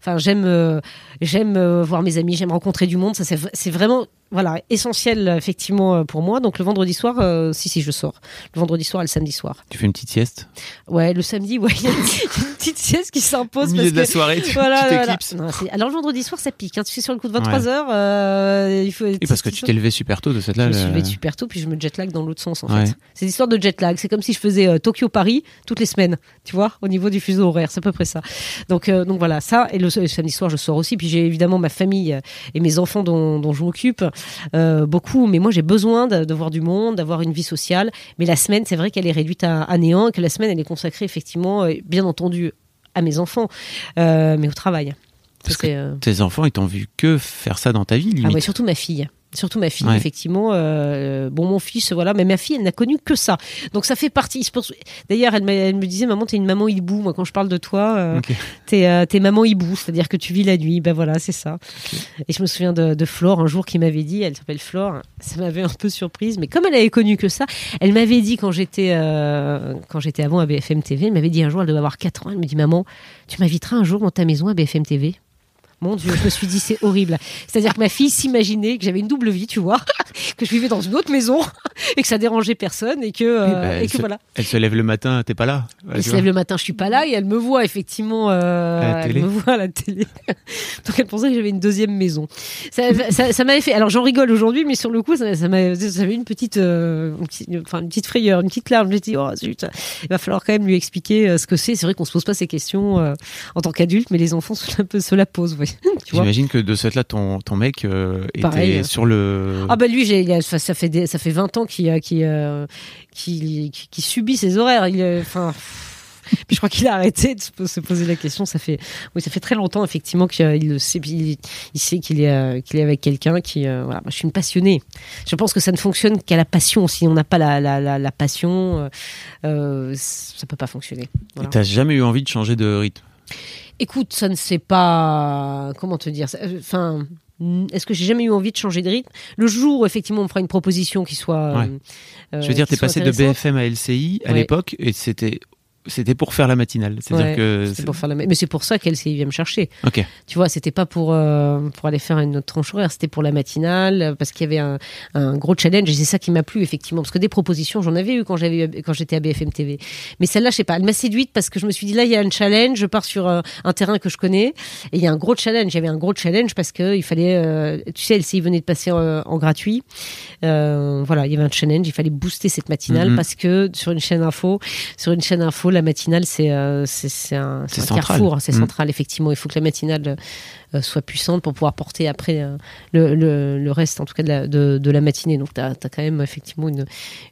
enfin j'aime euh, j'aime euh, voir mes amis, j'aime rencontrer du monde. Ça c'est vraiment voilà essentiel euh, effectivement euh, pour moi. Donc le vendredi soir, euh, si si je sors. Le vendredi soir et le samedi soir. Tu fais une petite sieste? Ouais, le samedi, ouais, [LAUGHS] il y a une petite sieste qui Au s'impose milieu parce de la que soirée, tu [LAUGHS] [LAUGHS] voilà, tu voilà. t'éclipses. Non, c'est- Alors le vendredi soir, ça pique. Hein. Tu sais sur le coup de 23 heures, euh, il faut. Et parce que tu t'es levé super tôt de cette Je là. me suis le- levée super tôt, puis je me jet lag dans l'autre sens en Ouais. fait. C'est l'histoire de jet lag. C'est comme si je faisais euh, Tokyo-Paris toutes les semaines, tu vois, au niveau du fuseau horaire. C'est à peu près ça. Donc, donc voilà, ça. Et le, le samedi soir, je sors aussi. Puis j'ai évidemment ma famille et mes enfants dont, dont je m'occupe euh, beaucoup. Mais moi, j'ai besoin de, de voir du monde, d'avoir une vie sociale. Mais la semaine, c'est vrai qu'elle est réduite à, à néant et que la semaine, elle est consacrée effectivement, euh, bien entendu, à mes enfants, euh, mais au travail. Parce que Tes enfants, ils t'ont vu que faire ça dans ta vie, Ah limite. ouais, surtout ma fille. Surtout ma fille, Ouais. effectivement. euh, bon, mon fils, voilà, mais ma fille, elle n'a connu que ça. Donc ça fait partie. D'ailleurs, elle, me disait, maman, t'es une maman hibou. Moi, quand je parle de toi, euh, t'es, euh, maman hibou, c'est-à-dire que tu vis la nuit. Ben voilà, c'est ça. Et je me souviens de, de Flore un jour qui m'avait dit, elle s'appelle Flore, ça m'avait un peu surprise, mais comme elle avait connu que ça, elle m'avait dit quand j'étais euh, quand j'étais avant à BFM TV, elle m'avait dit un jour, elle devait avoir 4 ans, elle me dit maman, tu m'inviteras un jour dans ta maison à BFM TV. Mon Dieu, je me suis dit c'est horrible. C'est-à-dire que ma fille s'imaginait que j'avais une double vie, tu vois, [LAUGHS] que je vivais dans une autre maison [LAUGHS] et que ça dérangeait personne et que, euh, bah, et elle, que se, voilà. elle se lève le matin, t'es pas là. Elle se lève le matin, je suis pas là et elle me voit effectivement. euh, À la elle télé. me voit à la télé. [LAUGHS] Donc elle pensait que j'avais une deuxième maison. Ça, ça, ça m'avait fait. Alors j'en rigole aujourd'hui, mais sur le coup, ça, ça m'a ça m'avait une petite, euh, une petite- enfin une petite frayeur, une petite larme. Suis dit, oh zut, il va falloir quand même lui expliquer ce que c'est. C'est vrai qu'on se pose pas ces questions en tant qu'adulte, mais les enfants se la, se la posent. Oui. [LAUGHS] J'imagine que de ce fait-là, ton, ton mec euh, était Pareil. sur le. Ah bah lui, j'ai, ça ça fait des- ça fait 20 ans qu'il, euh, qu'il, euh, subit ses horaires. Il, euh, enfin. Puis je crois qu'il a arrêté de se po- se poser la question. Ça fait, oui, ça fait très longtemps effectivement qu'il le sait. Il, il sait qu'il est, qu'il est avec quelqu'un qui, euh, voilà. Moi, je suis une passionnée. Je pense que ça ne fonctionne qu'à la passion. Si on n'a pas la, la, la, la passion, euh, ça peut pas fonctionner. Et Voilà. t'as jamais eu envie de changer de rythme? Écoute, ça ne sait pas comment te dire. euh, Enfin, est-ce que j'ai jamais eu envie de changer de rythme? Le jour où effectivement on me fera une proposition qui soit. Ouais. euh, Je veux dire, t'es passé de. BFM à LCI à Ouais. l'époque et c'était c'était pour faire la matinale. C'est-à-dire Ouais, que c'était pour faire la... Mais c'est pour ça qu'elle vient me chercher. ok. Tu vois, c'était pas pour euh, pour aller faire une autre tranche horaire, c'était pour la matinale euh, parce qu'il y avait un, un gros challenge et c'est ça qui m'a plu effectivement parce que des propositions j'en avais eu quand j'avais quand j'étais à BFM TV. Mais celle-là, je sais pas, elle m'a séduite parce que je me suis dit là il y a un challenge, je pars sur euh, un terrain que je connais et il y a un gros challenge. Il y avait un gros challenge parce que il fallait, euh, tu sais, LCI venait de passer en, en gratuit. Voilà, il y avait un challenge, il fallait booster cette matinale Mhm. parce que sur une chaîne info, sur une chaîne info, la matinale c'est euh, un, un carrefour, c'est Mhm. central effectivement. Il faut que la matinale euh, soit puissante pour pouvoir porter après euh, le, le, le reste, en tout cas de la, de, de la matinée. Donc, tu as, quand même effectivement une,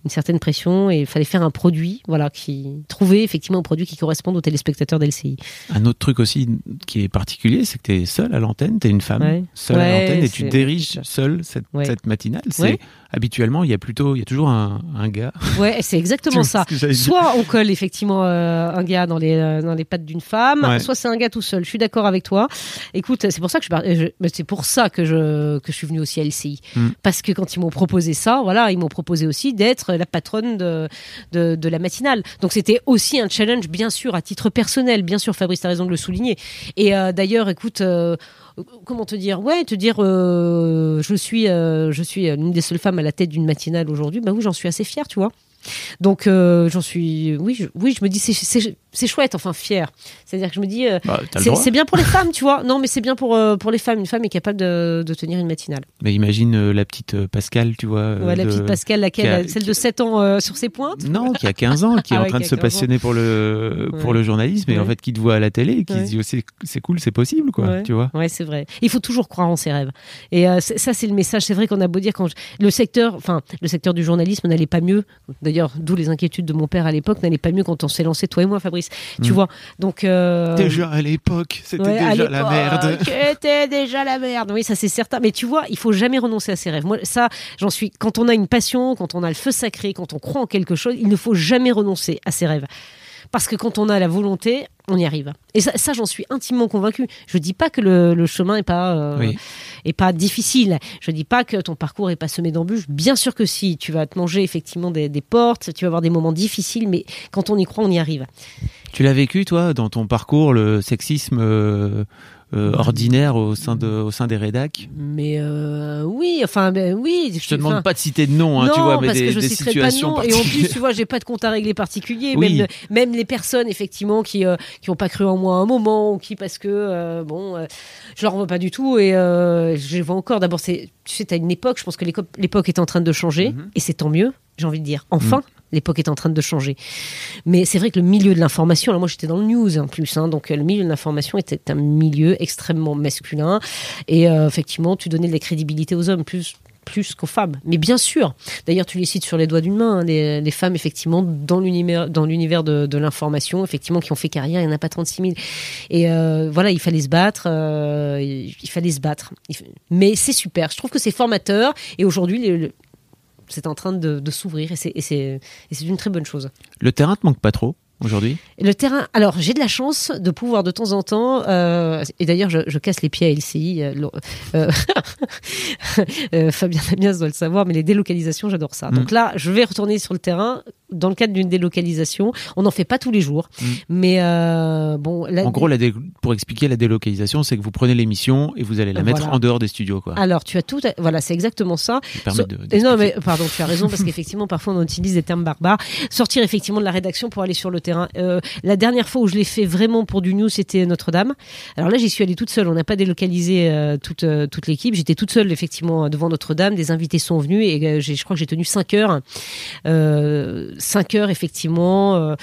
une certaine pression et il fallait faire un produit, voilà, qui trouver effectivement un produit qui corresponde aux téléspectateurs d'LCI. Un autre truc aussi qui est particulier, c'est que tu es seule à l'antenne, tu es une femme Ouais. seule à l'antenne et tu diriges seule cette, Ouais. cette matinale. C'est habituellement il y a plutôt il y a toujours un, un gars. Ouais, c'est exactement [LAUGHS] ça. Soit on colle effectivement euh, un gars dans les euh, dans les pattes d'une femme, soit c'est un gars tout seul. Je suis d'accord avec toi. Écoute, c'est pour ça que je, c'est pour ça que je que je suis venue aussi à LCI Mm. parce que quand ils m'ont proposé ça, voilà, ils m'ont proposé aussi d'être la patronne de, de de la matinale. Donc c'était aussi un challenge, bien sûr, à titre personnel, bien sûr. Fabrice, t'as raison de le souligner. Et euh, d'ailleurs, écoute. euh, Comment te dire? Ouais, te dire, euh, je suis, euh, je suis l'une des seules femmes à la tête d'une matinale aujourd'hui. Bah oui, j'en suis assez fière, tu vois. Donc euh, j'en suis, oui, je, oui, je me dis c'est- chouette, enfin fière. C'est-à-dire que je me dis euh, Bah, c'est bien pour les femmes, tu vois. Non, mais c'est bien pour euh, pour les femmes. Une femme est capable de, de tenir une matinale. Mais imagine la petite Pascal, tu vois. la petite Pascal, laquelle, a- celle de 7 ans sur ses pointes. Non, qui a 15 ans, qui [LAUGHS] est Ah en train de se 15 ans. passionner pour le, pour Ouais. le journalisme et en fait qui te voit à la télé et qui se dit oh, c'est c'est cool, c'est possible quoi, tu vois. Ouais, c'est vrai. Il faut toujours croire en ses rêves. Et ça, c'est le message. C'est vrai qu'on a beau dire quand je- le secteur, enfin, le secteur du journalisme n'allait pas mieux. D'ailleurs, d'où les inquiétudes de mon père à l'époque, n'allait pas mieux quand on s'est lancé toi et moi, Fabrice. Tu Mm. vois. Donc euh, Déjà à l'époque, c'était Ouais, déjà la merde. C'était déjà la merde. Oui, ça c'est certain. Mais tu vois, il faut jamais renoncer à ses rêves. Moi, ça, j'en suis. Quand on a une passion, quand on a le feu sacré, quand on croit en quelque chose, il ne faut jamais renoncer à ses rêves. Parce que quand on a la volonté, on y arrive. Et ça, ça, j'en suis intimement convaincue. Je dis pas que le, le chemin est pas euh, Oui. est pas difficile. Je dis pas que ton parcours est pas semé d'embûches. Bien sûr que si. Tu vas te manger effectivement des, des portes. Tu vas avoir des moments difficiles, mais quand on y croit, on y arrive. Tu l'as vécu toi dans ton parcours le sexisme euh, euh, ordinaire au sein de au sein des rédacs. Mais euh, oui, enfin, ben, oui. Je te demande pas de citer de nom, hein, non, tu vois, mais parce des, que je des citerai pas de situations nom. Et en plus, tu vois, j'ai pas de compte à régler particulier. Oui. Même, même les personnes, effectivement, qui euh, qui ont pas cru en moi à un moment, ou qui parce que euh, bon, je leur en veux pas du tout. Et je les vois encore. D'abord, c'est tu sais, t'as une époque. Je pense que l'époque est en train de changer, Mhm. et c'est tant mieux. J'ai envie de dire, enfin. L'époque est en train de changer. Mais c'est vrai que le milieu de l'information, alors moi j'étais dans le news en plus, hein, donc euh, le milieu de l'information était un milieu extrêmement masculin. Et euh, effectivement, tu donnais de la crédibilité aux hommes plus qu'aux femmes. Mais bien sûr, d'ailleurs, tu les cites sur les doigts d'une main, hein, les, les femmes, effectivement, dans l'univers, de, l'information, effectivement, qui ont fait carrière, il n'y en a pas 36 000. Et euh, voilà, il fallait se battre, il fallait se battre. Mais c'est super, je trouve que c'est formateur, et aujourd'hui, c'est en train de, s'ouvrir, et c'est une très bonne chose. Le terrain te manque pas trop? Aujourd'hui Le terrain, alors j'ai de la chance de pouvoir de temps en temps, euh, et d'ailleurs je, je casse les pieds à LCI, euh, euh, [LAUGHS] euh, Fabien Damias doit le savoir, mais les délocalisations, j'adore ça. Donc là, je vais retourner sur le terrain dans le cadre d'une délocalisation. On n'en fait pas tous les jours, mais euh, bon, En gros, la dé- pour expliquer la délocalisation, c'est que vous prenez l'émission et vous allez la mettre Voilà. en dehors des studios. Quoi. alors tu as tout, à- voilà, c'est exactement ça. Ça permet So- de- non, mais pardon, tu as raison parce qu'effectivement, [LAUGHS] parfois on utilise des termes barbares. Sortir effectivement de la rédaction pour aller sur le Euh, la dernière fois où je l'ai fait vraiment pour du news, c'était Notre-Dame. Alors là, j'y suis allée toute seule. On n'a pas délocalisé euh, toute euh, toute l'équipe. J'étais toute seule effectivement devant Notre-Dame. Des invités sont venus et je crois que j'ai tenu 5 heures. Euh, 5 heures effectivement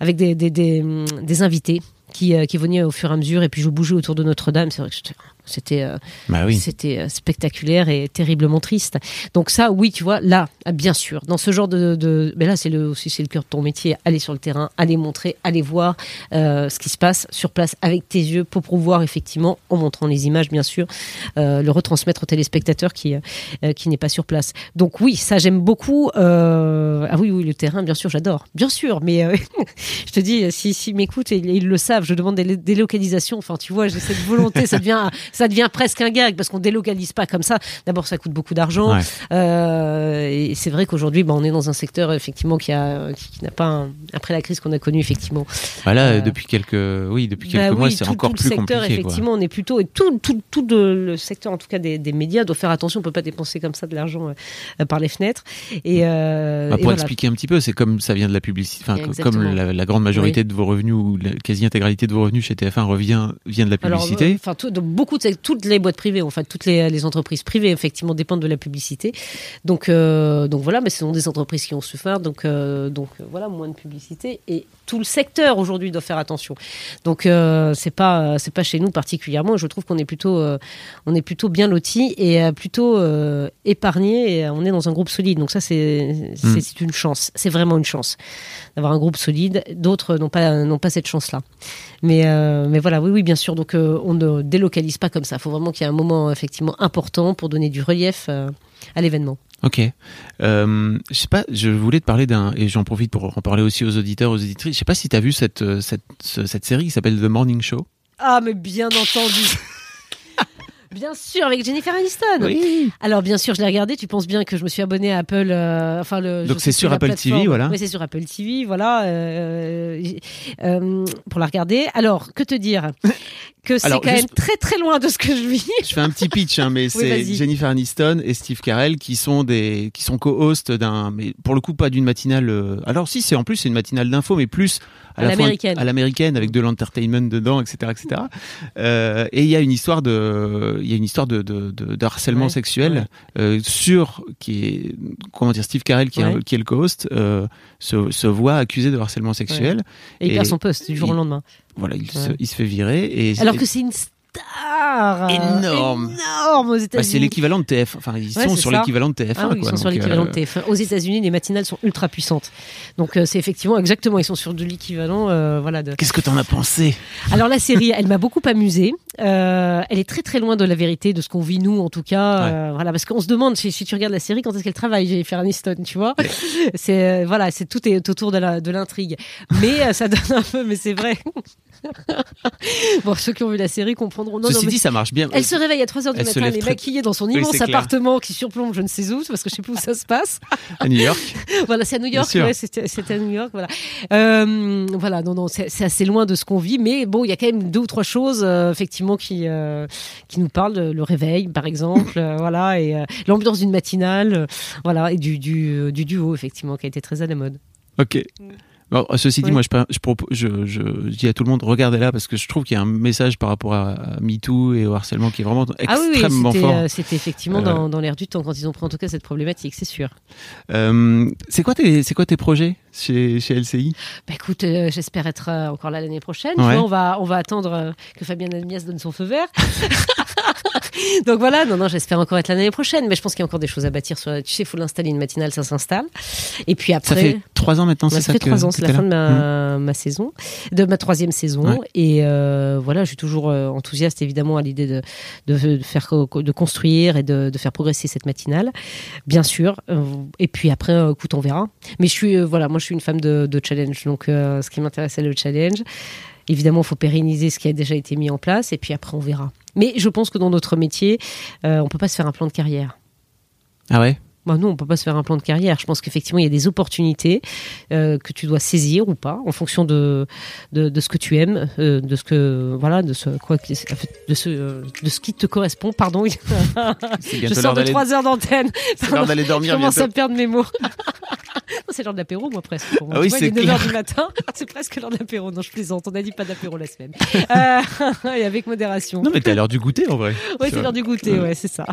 avec des des, des, invités. Qui, qui venaient au fur et à mesure et puis je bougeais autour de Notre-Dame c'est vrai que j'étais- c'était euh, Bah oui. c'était euh, spectaculaire et terriblement triste. Donc ça, oui, tu vois, là, bien sûr, dans ce genre de, de mais là, c'est le aussi c'est le cœur de ton métier. Aller sur le terrain, aller montrer, aller voir euh, ce qui se passe sur place avec tes yeux pour pouvoir effectivement, en montrant les images, bien sûr, euh, le retransmettre au téléspectateur qui euh, qui n'est pas sur place. Donc oui, ça j'aime beaucoup. Ah oui, oui, le terrain, bien sûr, j'adore, bien sûr. Mais [LAUGHS] je te dis, si s'ils m'écoutent et ils, ils le savent, je demande des, des localisations. Enfin, tu vois, j'ai cette volonté, ça devient ça devient presque un gag parce qu'on délocalise pas comme ça. D'abord, ça coûte beaucoup d'argent. Ouais. Euh, et c'est vrai qu'aujourd'hui, bah, on est dans un secteur effectivement qui a qui, qui n'a pas un- après la crise qu'on a connue effectivement. Voilà, Euh, depuis quelques, oui, depuis Bah mois, oui, c'est encore tout plus secteur, compliqué. quoi. effectivement, on est plutôt et tout, tout, tout de- le secteur en tout cas des, des médias doit faire attention. On peut pas dépenser comme ça de l'argent euh, par les fenêtres. Et, Bah, et pour voilà. expliquer un petit peu, c'est comme ça vient de la publicité, comme la, la grande majorité de vos revenus ou la quasi-intégralité de vos revenus chez TF1 revient, vient de la publicité. enfin, beaucoup de toutes les boîtes privées, en fait, toutes les, les entreprises privées, effectivement, dépendent de la publicité. Donc, euh, donc voilà, mais ce sont des entreprises qui ont souffert. Donc, euh, donc euh, voilà, moins de publicité et tout le secteur aujourd'hui doit faire attention. Donc, euh, c'est pas, c'est pas chez nous particulièrement. Je trouve qu'on est plutôt, euh, on est plutôt bien lotis et euh, plutôt euh, épargnés. Et euh, on est dans un groupe solide. Donc ça, c'est, c'est, Mm. c'est une chance. C'est vraiment une chance d'avoir un groupe solide. D'autres n'ont pas, n'ont pas cette chance-là. Mais, euh, mais voilà, oui, oui, bien sûr. Donc, on ne délocalise pas comme ça. Il faut vraiment qu'il y ait un moment effectivement important pour donner du relief à l'événement. Ok. Euh, je sais pas, je voulais te parler d'un, et j'en profite pour en parler aussi aux auditeurs, aux auditrices. Je sais pas si tu as vu cette, euh, cette, ce- cette série qui s'appelle The Morning Show. Ah, mais bien entendu. [LAUGHS] bien sûr, avec Jennifer Aniston. Oui. Alors bien sûr, je l'ai regardé. Tu penses bien que je me suis abonné à Apple. euh, enfin le. Donc c'est sur Apple plateforme. TV, voilà. Oui, c'est sur Apple TV, voilà. euh, euh, pour la regarder. Alors que te dire? Que c'est quand juste- même très très loin de ce que je vis. Je fais un petit pitch, hein, mais [LAUGHS] c'est. Jennifer Aniston et Steve Carell qui sont des, qui sont co-hosts d'un, mais pour le coup pas d'une matinale. alors si, c'est en plus c'est une matinale d'info, mais plus à, À l'américaine. à l'américaine avec de l'entertainment dedans, etc., etc. Et il y a une histoire de, il y a une histoire de, de, de, de harcèlement Ouais, sexuel euh, sur qui est, comment dire, Steve Carell qui, est, un- Ouais. qui est le co-host euh, se, se voit accusé de harcèlement sexuel. Et il perd son poste du jour au lendemain. Voilà, il, se, Ouais. il se fait virer et Alors que c'est une star Énorme. énorme aux bah, États-Unis. c'est l'équivalent de TF. Enfin, ils Ouais, sont sur l'équivalent de TF1. Ah oui, ils sont sur l'équivalent euh, de TF1. Aux États-Unis, les matinales sont ultra puissantes. Donc euh, c'est effectivement exactement, ils sont sur de l'équivalent, euh, voilà. De... Qu'est-ce que t'en as pensé? Alors la série, elle m'a beaucoup amusée. Euh, elle est très très loin de la vérité, de ce qu'on vit nous en tout cas. Euh, voilà, parce qu'on se demande si, si tu regardes la série, quand est-ce qu'elle travaille, Jennifer Aniston, tu vois? [LAUGHS] C'est euh, voilà, c'est tout est autour de de l'intrigue. Mais euh, ça donne un peu, mais c'est vrai. [LAUGHS] bon, ceux qui ont vu la série comprendront. Non, Ceci non, dit, ça marche bien. elle se réveille à 3h du Elle matin, elle est très- maquillée dans son Oui, immense appartement qui surplombe je ne sais où, parce que je sais plus où ça se passe. à New York. [LAUGHS] voilà, c'est à New York, ouais, c'était à New York, voilà. Euh, voilà, non, non, c'est assez loin de ce qu'on vit, mais bon, il y a quand même deux ou trois choses, euh, effectivement, qui euh, qui nous parlent, le réveil, par exemple, euh, voilà, et euh, l'ambiance d'une matinale, euh, voilà, et du du, du duo, effectivement, qui a été très à la mode. Ok. Bon, ceci dit, Oui. moi, je, je, je, je, dis à tout le monde, regardez-la parce que je trouve qu'il y a un message par rapport à, à MeToo et au harcèlement qui est vraiment Ah oui, oui, extrêmement c'était fort. euh, c'était effectivement Euh, dans, dans l'air du temps quand ils ont pris en tout cas cette problématique, c'est sûr. Euh, c'est quoi tes, c'est quoi tes projets? Chez, chez LCI Bah écoute, euh, j'espère être euh, encore là l'année prochaine. Tu Ouais. vois, on va on va attendre euh, que Fabien Almias donne son feu vert. [LAUGHS] Donc voilà, non, non, j'espère encore être l'année prochaine, mais je pense qu'il y a encore des choses à bâtir. Sur, tu sais, il faut l'installer une matinale, ça s'installe. Et puis après. Ça fait trois ans maintenant, c'est ça ça fait que trois ans, c'est la fin de là ma, ma saison, de ma troisième saison. Ouais. Et voilà, je suis toujours enthousiaste évidemment à l'idée de, de, de faire de construire et de, de faire progresser cette matinale, bien sûr. Et puis après, écoute, on verra. Mais je suis, voilà, moi je suis une femme de, de challenge, donc euh, ce qui m'intéresse c'est le challenge. Évidemment, il faut pérenniser ce qui a déjà été mis en place, et puis après on verra. Mais je pense que dans notre métier, euh, on peut pas se faire un plan de carrière. Ah ouais? Bah non, on peut pas se faire un plan de carrière. Je pense qu'effectivement, il y a des opportunités euh, que tu dois saisir ou pas, en fonction de de, de ce que tu aimes, euh, de ce que voilà, de ce quoi, de ce euh, de ce qui te correspond. Pardon, [LAUGHS] je sors de trois heures d'antenne. c'est l'heure d'aller [LAUGHS] Je dormir commence bientôt. à perdre mes mots. [LAUGHS] C'est l'heure de l'apéro, moi, presque. pour moi. Ah oui, c'est il est 9h clair. du matin. [LAUGHS] C'est presque l'heure de l'apéro. Non, je plaisante. On a dit pas d'apéro la semaine. [LAUGHS] Euh, et avec modération. Non, mais t'es à l'heure du goûter en vrai. Tu c'est l'heure du goûter, ouais, c'est ça.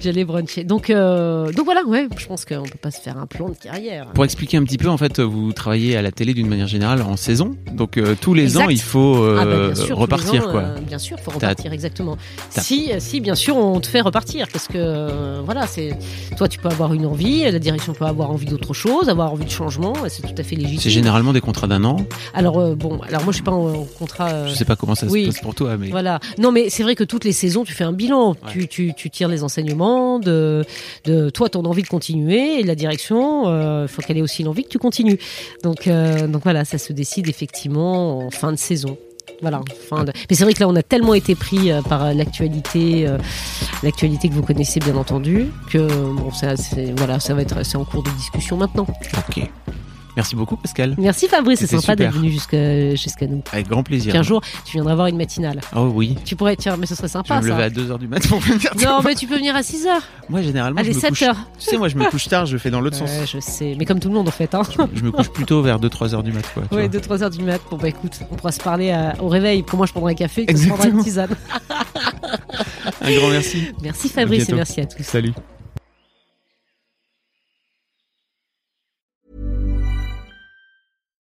J'allais bruncher. Donc, euh, donc voilà, ouais, je pense qu'on peut pas se faire un plan de carrière. Pour expliquer un petit peu, en fait, vous travaillez à la télé d'une manière générale en saison. Donc euh, tous les Exact. ans, il faut Ah bah, bien sûr, repartir, ans, quoi. euh, bien sûr, faut T'as- repartir exactement. t'as- Si, si, bien sûr, on te fait repartir parce que voilà, c'est toi, tu peux avoir une envie, la direction peut avoir envie d'autre chose, avoir envie de changement, et c'est tout à fait légitime. C'est généralement des contrats d'un an. Alors euh, bon, alors moi, je suis pas en, en contrat. euh, Je sais pas comment ça oui. se passe pour toi, mais Voilà. Non, mais c'est vrai que toutes les saisons, tu fais un bilan. Tu, tu, tu tires les enseignements de, de toi, ton envie de continuer et la direction. Il faut qu'elle ait aussi l'envie que tu continues. Donc, euh, donc voilà, ça se décide effectivement en fin de saison. Voilà. Mais c'est vrai que là, on a tellement été pris euh, par l'actualité, euh, l'actualité que vous connaissez bien entendu, que bon, ça, voilà, ça va être, c'est en cours de discussion maintenant. ok. Merci beaucoup, Pascal. Merci Fabrice, c'est sympa d'être venu jusqu'à jusqu'à nous. Avec grand plaisir. Qu'un jour, tu viendras voir une matinale. Oh oui. Tu pourrais, tiens, mais ce serait Je sympa vais me lever à 2h du matin pour venir. Non, mais tu peux venir à 6 heures. Moi, généralement, Allez, je me 7 couche. heures. Tu sais, moi, je me couche tard, je fais dans l'autre sens. Ouais, je sais. Mais comme tout le monde, en fait. Hein. Je me couche plutôt vers 2-3 heures du mat, quoi. Ouais, vois. 2-3 heures du mat. Bon, bah écoute, on pourra se parler à- au réveil. Pour moi, je prendrai un café. Tu Exactement. prendras une tisane. [LAUGHS] Un grand merci. Merci Fabrice et merci à tous. Salut.